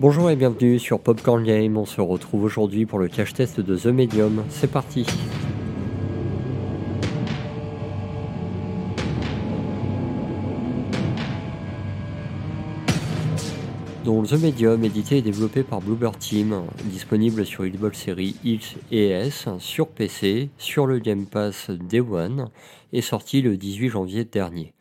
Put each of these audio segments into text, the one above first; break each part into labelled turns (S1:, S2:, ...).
S1: Bonjour et bienvenue sur Popcorn Game, on se retrouve aujourd'hui pour le cache test de The Medium, c'est parti. Donc The Medium, édité et développé par Bluebird Team, disponible sur Xbox Series X et S, sur PC, sur le Game Pass Day One, et sorti le 18 janvier dernier.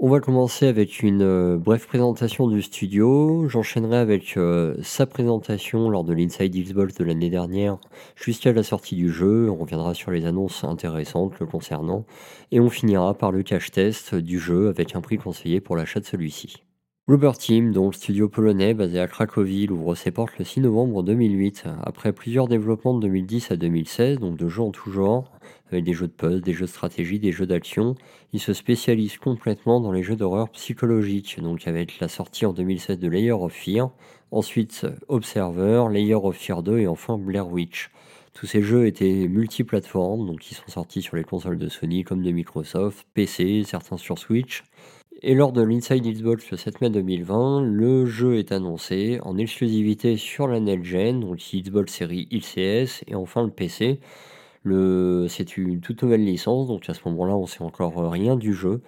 S1: On va commencer avec une euh, brève présentation du studio. J'enchaînerai avec euh, sa présentation lors de l'Inside Xbox de l'année dernière jusqu'à la sortie du jeu. On reviendra sur les annonces intéressantes le concernant. Et on finira par le cache test du jeu avec un prix conseillé pour l'achat de celui-ci. Rubber Team, dont le studio polonais basé à Cracovie, ouvre ses portes le 6 novembre 2008. Après plusieurs développements de 2010 à 2016, donc de jeux en tout genre, avec des jeux de puzzle, des jeux de stratégie, des jeux d'action, il se spécialise complètement dans les jeux d'horreur psychologique, donc avec la sortie en 2016 de Layer of Fear, ensuite Observer, Layer of Fear 2 et enfin Blair Witch. Tous ces jeux étaient multiplateformes, donc ils sont sortis sur les consoles de Sony comme de Microsoft, PC, certains sur Switch. Et lors de l'Inside Xbox le 7 mai 2020, le jeu est annoncé en exclusivité sur la Next Gen, donc Xbox série XCS et enfin le PC. c'est une toute nouvelle licence, donc à ce moment-là, on sait encore rien du jeu.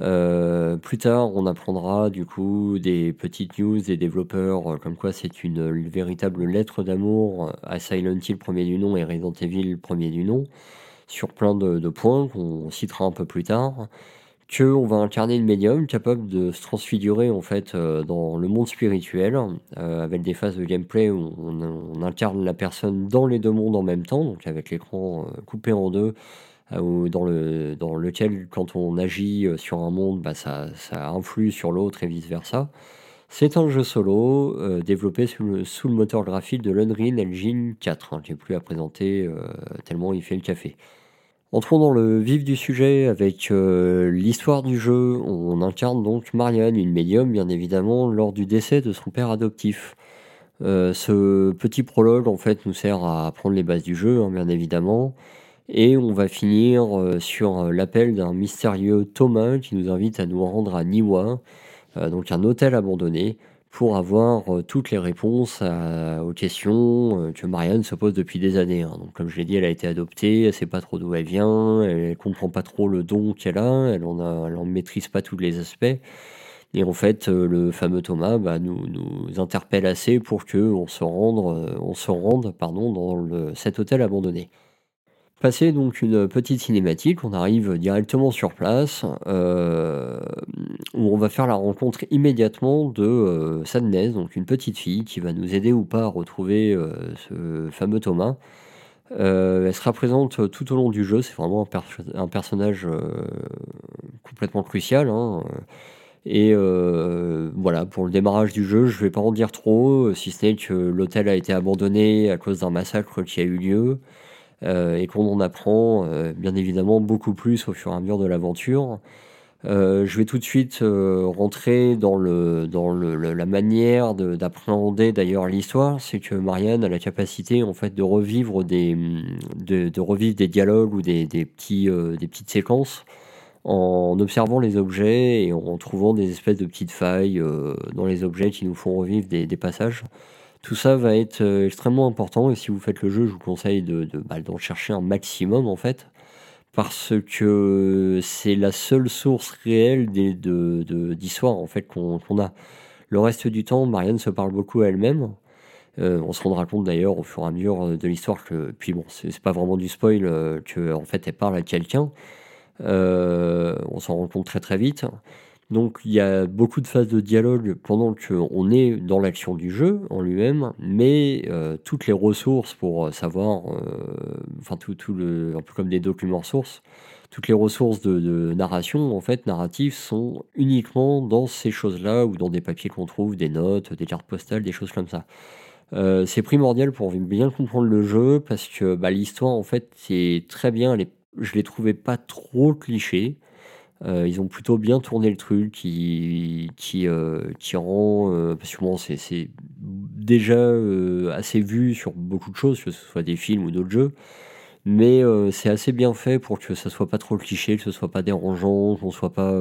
S1: Euh, plus tard, on apprendra du coup des petites news des développeurs, comme quoi c'est une, véritable lettre d'amour à Silent Hill premier du nom et Resident Evil premier du nom, sur plein de points qu'on citera un peu plus tard on va incarner une médium capable de se transfigurer en fait euh, dans le monde spirituel euh, avec des phases de gameplay où on, incarne la personne dans les deux mondes en même temps, donc avec l'écran euh, coupé en deux, dans, le, lequel quand on agit sur un monde, bah, ça, influe sur l'autre et vice versa. C'est un jeu solo développé sous le, le, moteur graphique de l'Unreal Engine 4. Hein, J'ai plus à présenter tellement il fait le café. Entrons dans le vif du sujet avec euh, l'histoire du jeu. On incarne donc Marianne, une médium bien évidemment, lors du décès de son père adoptif. Euh, ce petit prologue en fait nous sert à apprendre les bases du jeu, hein, bien évidemment. Et on va finir euh, sur l'appel d'un mystérieux Thomas qui nous invite à nous rendre à Niwa, donc un hôtel abandonné, pour avoir euh, toutes les réponses aux questions euh, que Marianne se pose depuis des années. Hein. Donc, comme je l'ai dit, elle a été adoptée, elle sait pas trop d'où elle vient, elle comprend pas trop le don qu'elle a, elle en, maîtrise pas tous les aspects. Et en fait, euh, le fameux Thomas bah, nous, interpelle assez pour que on se rende, dans cet hôtel abandonné. Passer donc une petite cinématique, on arrive directement sur place, euh, où on va faire la rencontre immédiatement de euh, Sadness, donc une petite fille qui va nous aider ou pas à retrouver euh, ce fameux Thomas. elle sera présente tout au long du jeu, c'est vraiment un, personnage complètement crucial. Hein, et voilà, pour le démarrage du jeu, je vais pas en dire trop, si ce n'est que l'hôtel a été abandonné à cause d'un massacre qui a eu lieu. Euh, et qu'on en apprend euh, bien évidemment beaucoup plus au fur et à mesure de l'aventure. Euh, je vais tout de suite rentrer dans, le, dans le, la manière d'appréhender d'ailleurs l'histoire. C'est que Marianne a la capacité en fait de revivre des, de, revivre des dialogues ou des, des petits, des petites séquences en observant les objets et en trouvant des espèces de petites failles dans les objets qui nous font revivre des passages. Tout ça va être euh, extrêmement important et si vous faites le jeu, je vous conseille bah, d'en chercher un maximum en fait, parce que c'est la seule source réelle de, d'histoire en fait qu'on, a. Le reste du temps, Marianne se parle beaucoup à elle-même. Euh, on se rendra compte d'ailleurs au fur et à mesure de l'histoire que, puis bon, c'est, pas vraiment du spoil, euh, que en fait elle parle à quelqu'un. on s'en rend compte très très vite. Donc il y a beaucoup de phases de dialogue pendant qu'on est dans l'action du jeu en lui-même, mais euh, toutes les ressources pour euh, savoir, euh, enfin tout, le, un peu comme des documents sources, toutes les ressources de, narration, en fait, narratives, sont uniquement dans ces choses-là ou dans des papiers qu'on trouve, des notes, des cartes postales, des choses comme ça. c'est primordial pour bien comprendre le jeu parce que bah, l'histoire, en fait, c'est très bien. Je je l'ai trouvé pas trop cliché. Euh, ils ont plutôt bien tourné le truc qui, qui, euh, qui rend. Euh, parce que bon, c'est déjà assez vu sur beaucoup de choses, que ce soit des films ou d'autres jeux. Mais c'est assez bien fait pour que ça soit pas trop cliché, que ce soit pas dérangeant, qu'on soit pas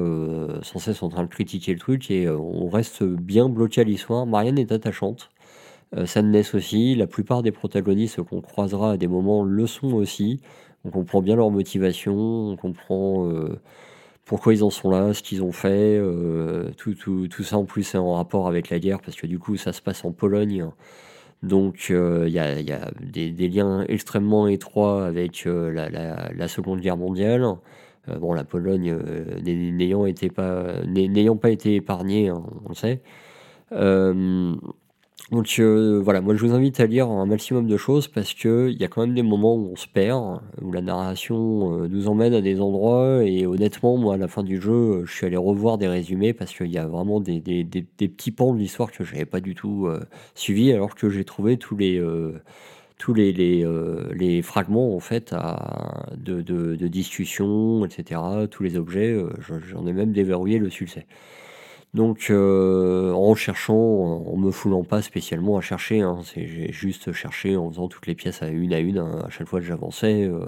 S1: sans cesse en train de critiquer le truc et on reste bien bloqué à l'histoire. Marianne est attachante. Euh, Sadness aussi, la plupart des protagonistes qu'on croisera à des moments le sont aussi. On comprend bien leur motivation, on comprend euh, pourquoi ils en sont là, ce qu'ils ont fait. Euh, tout, tout, tout, ça en plus est en rapport avec la guerre parce que du coup ça se passe en Pologne. Donc il y a, des, liens extrêmement étroits avec la, la, Seconde Guerre mondiale. bon, la Pologne n'ayant pas, pas été épargnée, hein, on le sait. Donc euh, voilà, moi je vous invite à lire un maximum de choses parce qu'il y a quand même des moments où on se perd, où la narration euh, nous emmène à des endroits et honnêtement, moi à la fin du jeu, euh, je suis allé revoir des résumés parce qu'il y a vraiment des, des, des, petits pans de l'histoire que je n'avais pas du tout suivi alors que j'ai trouvé tous les, tous les, les, les, fragments en fait de, de, de, discussion, etc., tous les objets, j'en ai même déverrouillé le succès. Donc euh, en cherchant, en me foulant pas spécialement à chercher, hein, j'ai juste cherché en faisant toutes les pièces à une à une hein, à chaque fois que j'avançais. Euh,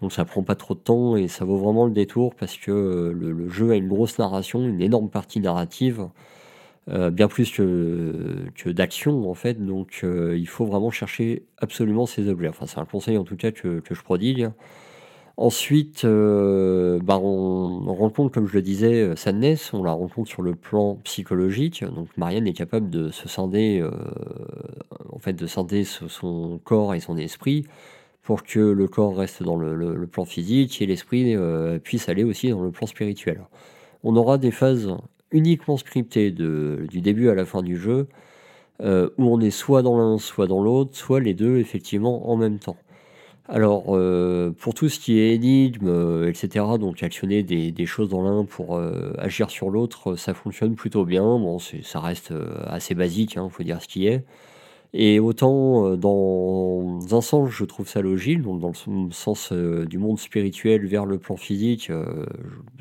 S1: donc ça prend pas trop de temps et ça vaut vraiment le détour parce que euh, le, jeu a une grosse narration, une énorme partie narrative, bien plus que, d'action en fait. Donc il faut vraiment chercher absolument ces objets. Enfin c'est un conseil en tout cas que je prodigue. Ensuite, euh, bah on, rencontre, comme je le disais, euh, Sadness, on la rencontre sur le plan psychologique. Donc Marianne est capable de se scinder, euh, en fait, de scinder son corps et son esprit pour que le corps reste dans le, plan physique et l'esprit puisse aller aussi dans le plan spirituel. On aura des phases uniquement scriptées du début à la fin du jeu, où on est soit dans l'un, soit dans l'autre, soit les deux effectivement en même temps. Alors, euh, pour tout ce qui est énigme, euh, etc., donc actionner des, choses dans l'un pour euh, agir sur l'autre, ça fonctionne plutôt bien. Bon, ça reste assez basique, il hein, faut dire ce qui est. Et autant dans un sens, je trouve ça logique, donc dans le sens du monde spirituel vers le plan physique,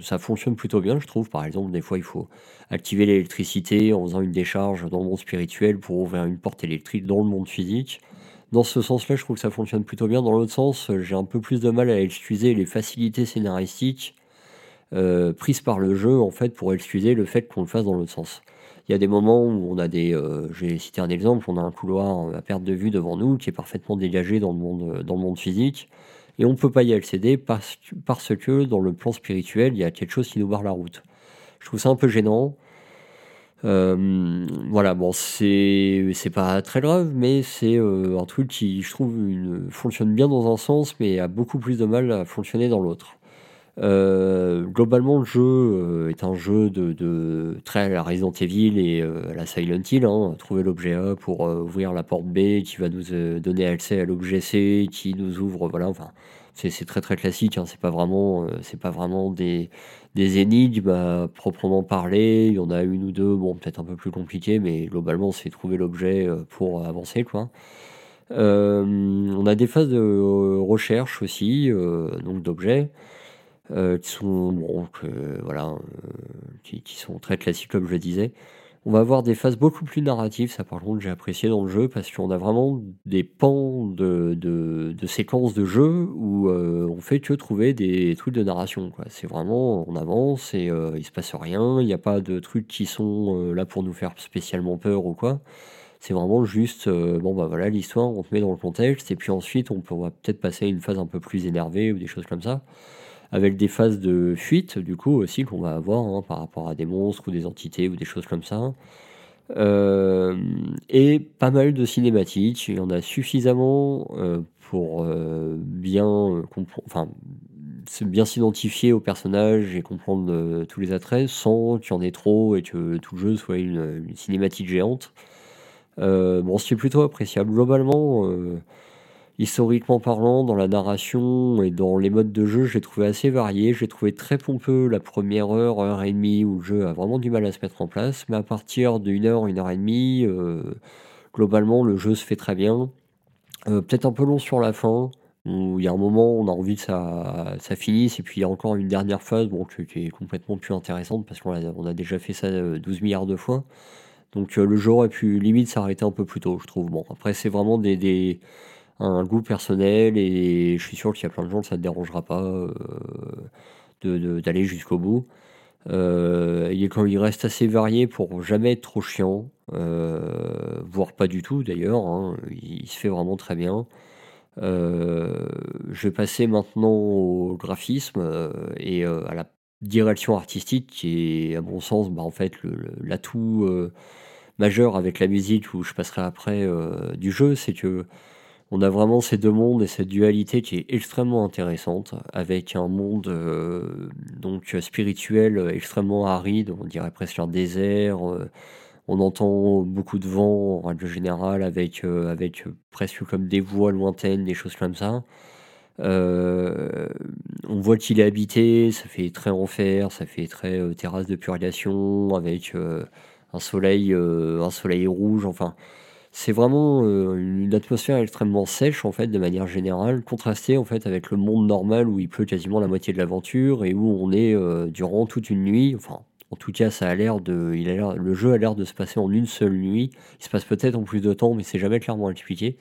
S1: ça fonctionne plutôt bien, je trouve. Par exemple, des fois, il faut activer l'électricité en faisant une décharge dans le monde spirituel pour ouvrir une porte électrique dans le monde physique. Dans ce sens-là, je trouve que ça fonctionne plutôt bien. Dans l'autre sens, j'ai un peu plus de mal à excuser les facilités scénaristiques euh, prises par le jeu, en fait, pour excuser le fait qu'on le fasse dans l'autre sens. Il y a des moments où on a des. Euh, J'ai cité un exemple, on a un couloir à perte de vue devant nous qui est parfaitement dégagé dans le monde, dans le monde physique. Et on ne peut pas y accéder parce, parce que dans le plan spirituel, il y a quelque chose qui nous barre la route. Je trouve ça un peu gênant. Euh, voilà, bon, c'est pas très grave, mais c'est euh, un truc qui, je trouve, une, fonctionne bien dans un sens, mais a beaucoup plus de mal à fonctionner dans l'autre. Euh, globalement, le jeu est un jeu de, de très à la Resident Evil et à la Silent Hill. Hein, trouver l'objet A pour ouvrir la porte B, qui va nous donner accès à l'objet C, qui nous ouvre, voilà, enfin, c'est très très classique. Hein, c'est pas vraiment, c'est pas vraiment des énigmes à proprement parler. Il y en a une ou deux, bon, peut-être un peu plus compliquées, mais globalement, c'est trouver l'objet euh, pour avancer, quoi. Euh, on a des phases de euh, recherche aussi, donc d'objets, qui sont bon, voilà, qui, qui, sont très classiques comme je le disais. On va avoir des phases beaucoup plus narratives, ça par contre j'ai apprécié dans le jeu parce qu'on a vraiment des pans de, de, séquences de jeu où euh, on fait que trouver des trucs de narration. C'est vraiment, on avance et euh, il se passe rien, il n'y a pas de trucs qui sont euh, là pour nous faire spécialement peur ou quoi. C'est vraiment juste, bon bah voilà l'histoire, on te met dans le contexte et puis ensuite on peut peut-être passer à une phase un peu plus énervée ou des choses comme ça avec des phases de fuite, du coup, aussi, qu'on va avoir hein, par rapport à des monstres ou des entités ou des choses comme ça. Euh, et pas mal de cinématiques. Il y en a suffisamment euh, pour euh, bien enfin, s'identifier au personnage et comprendre tous les attraits sans qu'il y en ait trop et que tout le jeu soit une, une cinématique géante. bon, c'est plutôt appréciable. Globalement, historiquement parlant, dans la narration et dans les modes de jeu, j'ai trouvé assez varié. J'ai trouvé très pompeux la première heure, heure et demie où le jeu a vraiment du mal à se mettre en place. Mais à partir d'une heure, une heure et demie, euh, globalement, le jeu se fait très bien. Euh, peut-être un peu long sur la fin, où il y a un moment où on a envie que ça, finisse, et puis il y a encore une dernière phase qui, est complètement plus intéressante parce qu'on a, déjà fait ça 12 euh, milliards de fois. Donc le jeu aurait pu limite s'arrêter un peu plus tôt, je trouve. Bon, après, c'est vraiment des un goût personnel et je suis sûr qu'il y a plein de gens que ça ne dérangera pas euh, d'aller jusqu'au bout. il, est, quand il reste assez varié pour jamais être trop chiant, voire pas du tout d'ailleurs. Hein. il, se fait vraiment très bien. je vais passer maintenant au graphisme et à la direction artistique qui est, à mon sens, bah, en fait, l'atout majeur avec la musique où je passerai après du jeu, c'est que on a vraiment ces deux mondes et cette dualité qui est extrêmement intéressante, avec un monde euh, donc spirituel extrêmement aride, on dirait presque un désert. Euh, on entend beaucoup de vent en règle générale, avec, euh, avec presque comme des voix lointaines, des choses comme ça. on voit qu'il est habité, ça fait très enfer, ça fait très terrasse de purgation, avec un soleil, un soleil rouge, enfin c'est vraiment euh, une atmosphère extrêmement sèche en fait de manière générale, contrastée en fait avec le monde normal où il pleut quasiment la moitié de l'aventure et où on est euh, durant toute une nuit. Enfin, en tout cas, ça a l'air de, il a le jeu a l'air de se passer en une seule nuit. Il se passe peut-être en plus de temps, mais c'est jamais clairement expliqué.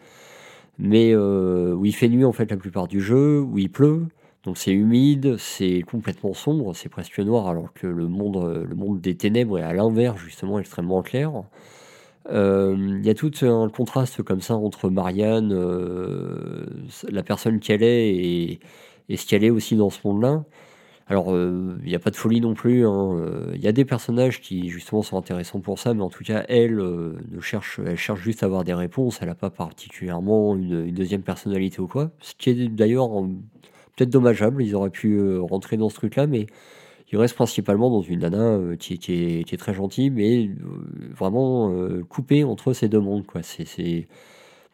S1: Mais euh, où il fait nuit en fait la plupart du jeu, où il pleut, donc c'est humide, c'est complètement sombre, c'est presque noir, alors que le monde, le monde des ténèbres est à l'inverse justement extrêmement clair. Euh, il y a tout un contraste comme ça entre Marianne, euh, la personne qu'elle est et, ce qu'elle est aussi dans ce monde-là. Alors, euh, il n'y a pas de folie non plus. Hein, il y a des personnages qui justement sont intéressants pour ça, mais en tout cas, elle cherche, elle cherche juste à avoir des réponses. Elle n'a pas particulièrement une, deuxième personnalité ou quoi. Ce qui est d'ailleurs peut-être dommageable. Ils auraient pu rentrer dans ce truc-là, mais il reste principalement dans une nana euh, qui, est, très gentille, mais euh, vraiment euh, coupée entre ces deux mondes. Quoi. C'est,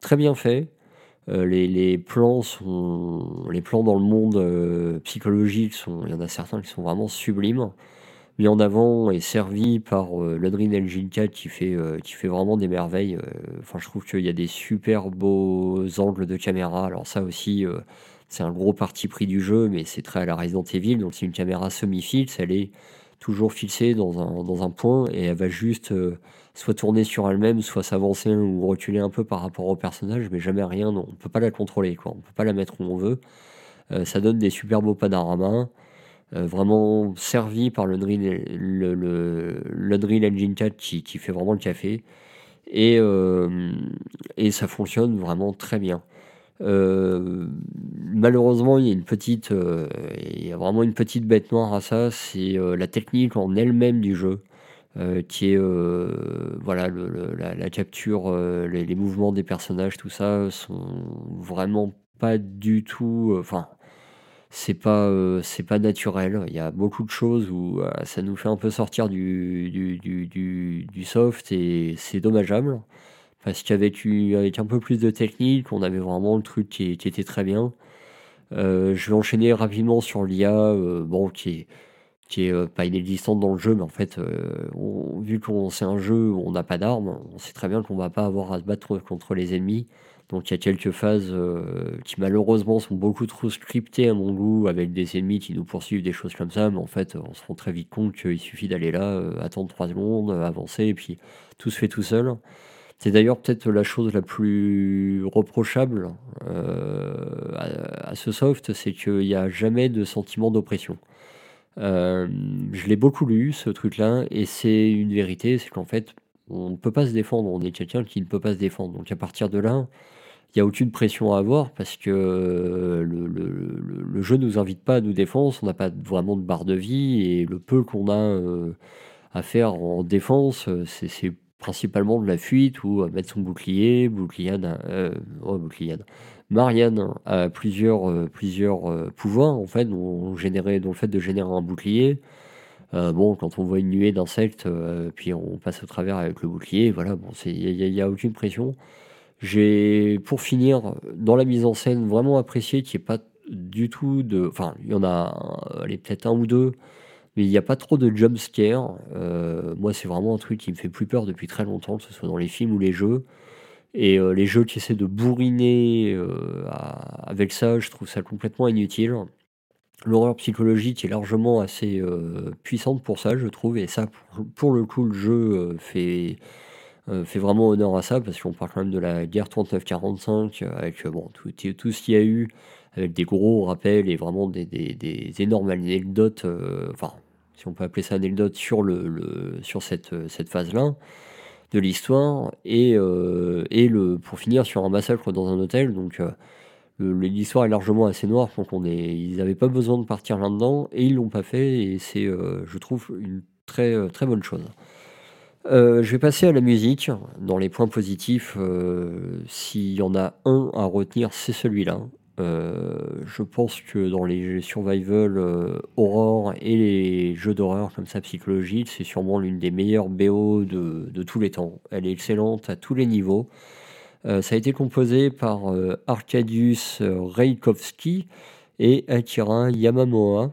S1: très bien fait. les, plans sont, les plans dans le monde psychologique il y en a certains qui sont vraiment sublimes, mis en avant et servis par l'Adrien Engine 4 qui fait, qui fait vraiment des merveilles. Enfin, je trouve qu'il y a des super beaux angles de caméra. Alors ça aussi, c'est un gros parti pris du jeu, mais c'est très à la Resident Evil. Donc, c'est une caméra semi-fixe, elle est toujours fixée dans un, dans un point et elle va juste euh, soit tourner sur elle-même, soit s'avancer ou reculer un peu par rapport au personnage, mais jamais rien. On peut pas la contrôler, quoi. On peut pas la mettre où on veut. Euh, ça donne des super beaux panoramas. Euh, vraiment servi par le le, le, Drill Engine 4 qui, qui, fait vraiment le café. Et, et ça fonctionne vraiment très bien. Euh, malheureusement, il y a une petite, euh, il y a vraiment une petite bête noire à ça, c'est euh, la technique en elle-même du jeu, qui est, voilà, la, capture, les, mouvements des personnages, tout ça, sont vraiment pas du tout, enfin, c'est pas, c'est pas naturel. Il y a beaucoup de choses où ça nous fait un peu sortir du, du, du, du soft et c'est dommageable. Parce qu'avec avec un peu plus de technique, on avait vraiment le truc qui, était très bien. Euh, je vais enchaîner rapidement sur l'IA, euh, bon, qui est, qui est euh, pas inexistante dans le jeu, mais en fait, vu qu'on c'est un jeu où on n'a pas d'armes, on sait très bien qu'on va pas avoir à se battre contre les ennemis. Donc il y a quelques phases qui malheureusement sont beaucoup trop scriptées à mon goût, avec des ennemis qui nous poursuivent, des choses comme ça, mais en fait on se rend très vite compte qu'il suffit d'aller là, attendre 3 secondes, avancer, et puis tout se fait tout seul. C'est d'ailleurs peut-être la chose la plus reprochable euh, à, ce soft, c'est qu'il n'y a jamais de sentiment d'oppression. Euh, je l'ai beaucoup lu, ce truc-là, et c'est une vérité, c'est qu'en fait, on ne peut pas se défendre, on est quelqu'un qui ne peut pas se défendre. Donc à partir de là, il n'y a aucune pression à avoir parce que le, jeu ne nous invite pas à nous défendre, on n'a pas vraiment de barre de vie, et le peu qu'on a euh, à faire en défense, c'est principalement de la fuite ou euh, mettre son bouclier, boucliade, euh, oh, Marianne a plusieurs, euh, plusieurs euh, pouvoirs en fait, dont, le fait de générer un bouclier. bon, quand on voit une nuée d'insectes, puis on passe au travers avec le bouclier, voilà, bon, il n'y a, aucune pression. J'ai, pour finir, dans la mise en scène, vraiment apprécié qu'il n'y ait pas du tout de. Enfin, il y en a, peut-être un ou deux mais il n'y a pas trop de jump scare. Euh, moi, c'est vraiment un truc qui me fait plus peur depuis très longtemps, que ce soit dans les films ou les jeux. Et euh, les jeux qui essaient de bourriner euh, avec ça, je trouve ça complètement inutile. L'horreur psychologique est largement assez puissante pour ça, je trouve. Et ça, pour, le coup, le jeu fait, fait vraiment honneur à ça, parce qu'on parle quand même de la guerre 39-45, avec bon, tout, tout ce qu'il y a eu, avec des gros rappels et vraiment des, des, des énormes anecdotes. enfin, si on peut appeler ça anecdote, sur, le, sur cette, cette phase-là de l'histoire. Et, et le, pour finir sur un massacre dans un hôtel. Donc l'histoire est largement assez noire, donc on est, ils n'avaient pas besoin de partir là-dedans, et ils l'ont pas fait, et c'est, je trouve, une très, très bonne chose. Euh, je vais passer à la musique. Dans les points positifs, euh, s'il y en a un à retenir, c'est celui-là. Euh, je pense que dans les survival horror et les jeux d'horreur comme ça psychologique, c'est sûrement l'une des meilleures BO de, tous les temps. Elle est excellente à tous les niveaux. ça a été composé par Arkadiusz Reikowski et Akira Yamamoka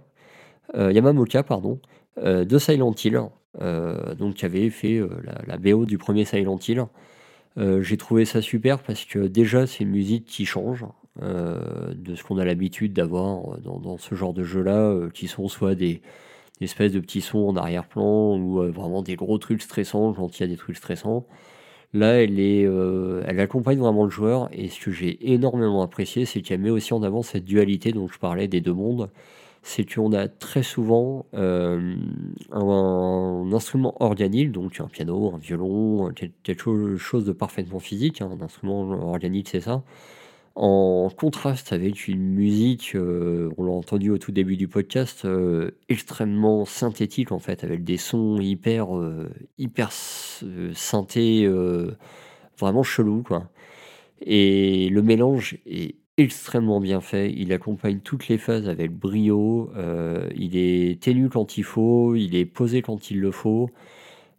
S1: pardon, de Silent Hill. Euh, donc qui avait fait euh, la, BO du premier Silent Hill. Euh, j'ai trouvé ça super parce que déjà c'est une musique qui change de ce qu'on a l'habitude d'avoir dans, ce genre de jeu-là, qui sont soit des, espèces de petits sons en arrière-plan ou vraiment des gros trucs stressants quand il y a des trucs stressants. Là, elle, est, elle accompagne vraiment le joueur et ce que j'ai énormément apprécié, c'est qu'elle met aussi en avant cette dualité dont je parlais des deux mondes c'est qu'on a très souvent euh, un, instrument organique, donc un piano, un violon, quelque chose de parfaitement physique, hein, un instrument organique c'est ça, en contraste avec une musique, euh, on l'a entendu au tout début du podcast, euh, extrêmement synthétique en fait, avec des sons hyper, hyper synthés, vraiment chelous quoi. Et le mélange est extrêmement bien fait. Il accompagne toutes les phases avec brio. Euh, il est ténu quand il faut, il est posé quand il le faut.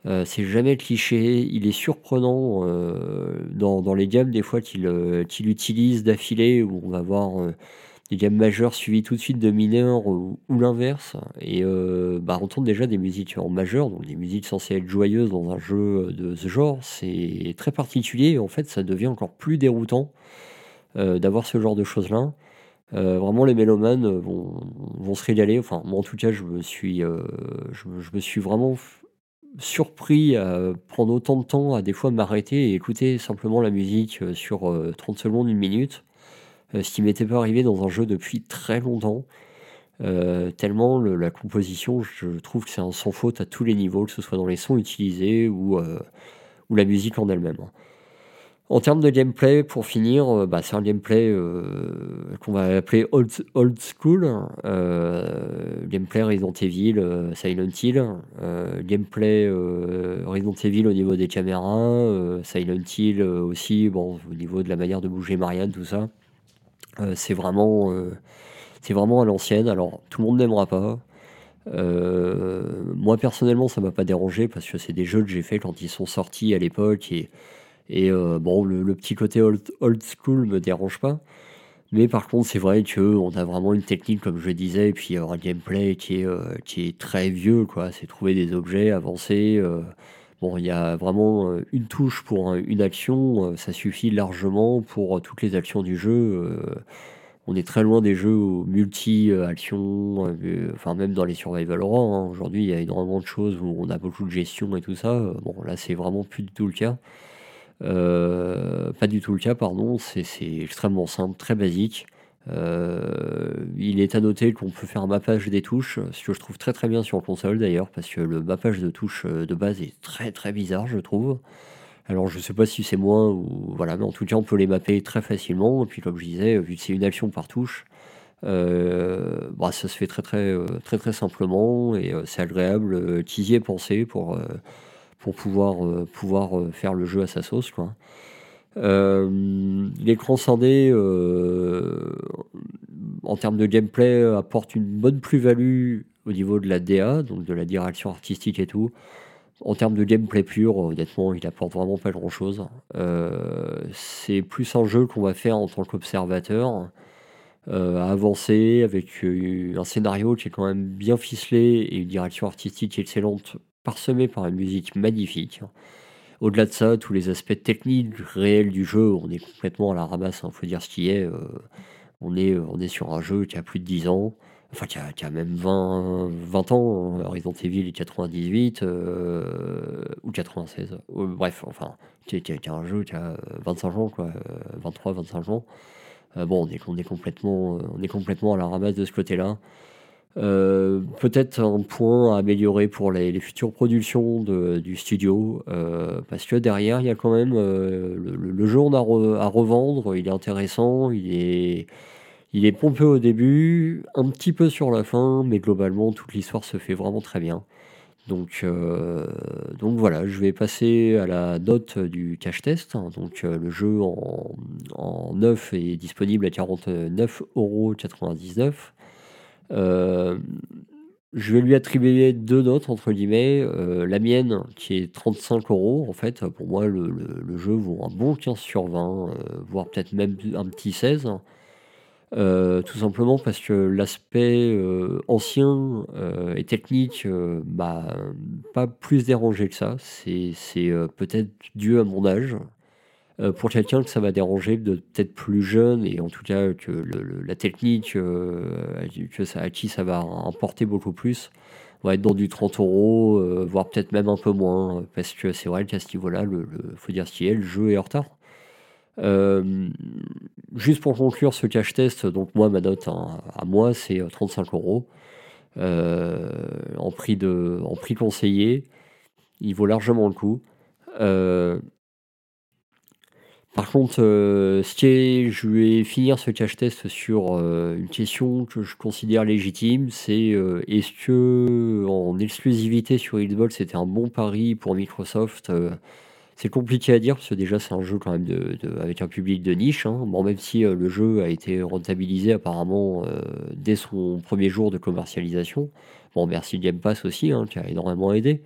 S1: Euh, c'est jamais cliché. Il est surprenant euh, dans, les gammes des fois qu'il utilise d'affilée où on va voir des gammes majeures suivies tout de suite de mineurs ou, l'inverse. Et bah, on tourne déjà des musiques en majeur, donc des musiques censées être joyeuses dans un jeu de ce genre. C'est très particulier et en fait ça devient encore plus déroutant. Euh, d'avoir ce genre de choses-là. Euh, vraiment, les mélomanes vont, vont, se régaler. Enfin, moi, en tout cas, je me suis, euh, je, me suis vraiment surpris à prendre autant de temps à des fois m'arrêter et écouter simplement la musique sur 30 secondes, une minute. ce qui m'était pas arrivé dans un jeu depuis très longtemps. tellement la composition, je trouve que c'est un sans faute à tous les niveaux, que ce soit dans les sons utilisés ou, ou la musique en elle-même. En termes de gameplay, pour finir, euh, bah, c'est un gameplay euh, qu'on va appeler old, school. Euh, gameplay Resident Evil, Silent Hill. gameplay Resident Evil au niveau des caméras. Silent Hill aussi, au niveau de la manière de bouger Marianne, tout ça. c'est vraiment, c'est vraiment à l'ancienne. Alors, tout le monde n'aimera pas. moi personnellement, ça m'a pas dérangé parce que c'est des jeux que j'ai fait quand ils sont sortis à l'époque et et euh, bon, le, petit côté old, old, school me dérange pas. Mais par contre, c'est vrai qu'on a vraiment une technique, comme je disais, et puis un gameplay qui est, euh, qui est très vieux, quoi. C'est trouver des objets, avancer. Euh. bon, il y a vraiment une touche pour une action, ça suffit largement pour toutes les actions du jeu. on est très loin des jeux multi-actions, enfin même dans les survival horror. Hein. Aujourd'hui, il y a énormément de choses où on a beaucoup de gestion et tout ça. Bon, là, c'est vraiment plus du tout le cas. Euh, pas du tout le cas, pardon. C'est extrêmement simple, très basique. Euh, il est à noter qu'on peut faire un mappage des touches, ce que je trouve très très bien sur console d'ailleurs, parce que le mappage de touches euh, de base est très très bizarre, je trouve. Alors je sais pas si c'est moins ou voilà, mais en tout cas on peut les mapper très facilement. Et puis comme je disais, vu que c'est une action par touche, bah, ça se fait très très très très simplement et c'est agréable. Qui y pensé pour pour pouvoir, euh, euh, faire le jeu à sa sauce. Quoi. Euh, l'écran scindé, en termes de gameplay, apporte une bonne plus-value au niveau de la DA, donc de la direction artistique et tout. En termes de gameplay pur, honnêtement, il apporte vraiment pas grand-chose. c'est plus un jeu qu'on va faire en tant qu'observateur, avancer avec un scénario qui est quand même bien ficelé et une direction artistique excellente parsemé par une musique magnifique. Au-delà de ça, tous les aspects techniques réels du jeu, on est complètement à la ramasse, il hein, faut dire ce qui est. Euh, on, est on est sur un jeu qui a plus de 10 ans, enfin qui a, même 20, 20 ans, Resident Evil 98 euh, ou 96, bref, enfin, qui, a un jeu qui a 25 ans, quoi, 23, 25 ans. Euh, bon, on est, on, est complètement, on est complètement à la ramasse de ce côté-là. Euh, peut-être un point à améliorer pour les, futures productions du studio, euh, parce que derrière, il y a quand même le, jeu à revendre, il est intéressant, il est, il est pompé au début, un petit peu sur la fin, mais globalement, toute l'histoire se fait vraiment très bien. Donc, euh, donc voilà, je vais passer à la note du cache test. Donc euh, le jeu en, en, neuf est disponible à 49,99€. Euh, je vais lui attribuer deux notes entre guillemets. la mienne qui est 35 euros. En fait, pour moi, le, jeu vaut un bon 15 sur 20, voire peut-être même un petit 16. Euh, tout simplement parce que l'aspect euh, ancien euh, et technique m'a pas plus dérangé que ça. C'est peut-être dû à mon âge. Pour quelqu'un que ça va déranger de peut-être plus jeune et en tout cas que la technique que ça, à qui ça va importer beaucoup plus, on va être dans du 30 euros, voire peut-être même un peu moins, parce que c'est vrai qu'à ce niveau-là, le, faut dire ce qui est, le jeu est en retard. Euh, juste pour conclure ce cache test, donc moi ma note à moi c'est 35 euh, euros euh, en prix de en prix conseillé. Il vaut largement le coup. Par contre, je vais finir ce cache test sur une question que je considère légitime, c'est est-ce que en exclusivité sur Xbox c'était un bon pari pour Microsoft c'est compliqué à dire parce que déjà c'est un jeu quand même avec un public de niche. Hein. Même si euh, le jeu a été rentabilisé apparemment euh, dès son premier jour de commercialisation. Bon, merci Game Pass aussi hein, qui a énormément aidé.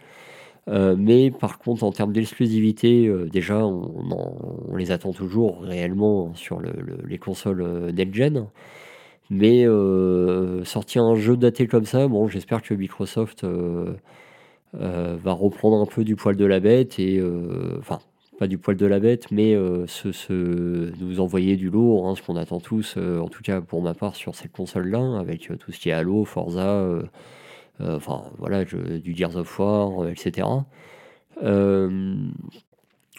S1: Euh, mais par contre, en termes d'exclusivité, déjà on, les attend toujours réellement sur les consoles next-gen. Mais sortir un jeu daté comme ça, bon, j'espère que Microsoft euh, va reprendre un peu du poil de la bête et euh, enfin pas du poil de la bête, mais euh, nous envoyer du lourd, hein, ce qu'on attend tous, en tout cas pour ma part sur cette console-là, avec tout ce qui est Halo, Forza, enfin voilà, du Gears of War, etc.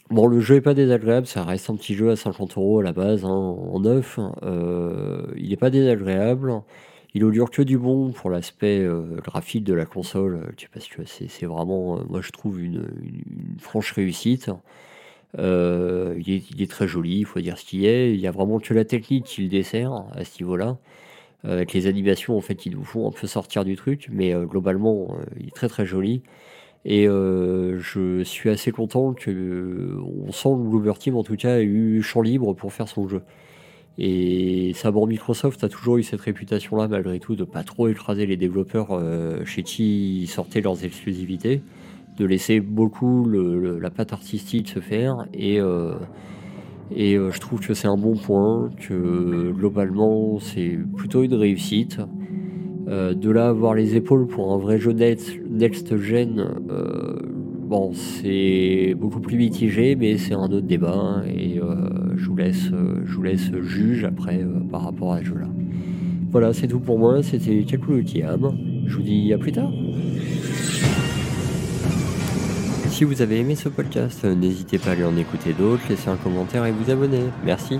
S1: bon, le jeu est pas désagréable, ça reste un petit jeu à 50 euros à la base, hein, en neuf. il n'est pas désagréable. Il augure que du bon pour l'aspect euh, graphique de la console, euh, parce que c'est vraiment, euh, moi je trouve, une, franche réussite. il, est, très joli, il faut dire ce qu'il est. Il y a vraiment que la technique qui le dessert à ce niveau-là. Avec les animations en fait qui nous font un peu sortir du truc, mais globalement il est très très joli. Et je suis assez content que on sent que Bloober Team en tout cas a eu champ libre pour faire son jeu. Et Sabre Microsoft a toujours eu cette réputation-là, malgré tout, de pas trop écraser les développeurs euh, chez qui sortaient leurs exclusivités, de laisser beaucoup la patte artistique se faire. Et, euh, et euh, je trouve que c'est un bon point, que globalement c'est plutôt une réussite. de là avoir les épaules pour un vrai jeu next-gen, bon, c'est beaucoup plus mitigé, mais c'est un autre débat. Hein, et je vous laisse, euh, je vous laisse juge après euh, par rapport à ce jeu-là. Voilà, c'est tout pour moi. C'était Kakou Kiam. Je vous dis à plus tard. Si vous avez aimé ce podcast, n'hésitez pas à aller en écouter d'autres, laisser un commentaire et vous abonner. Merci.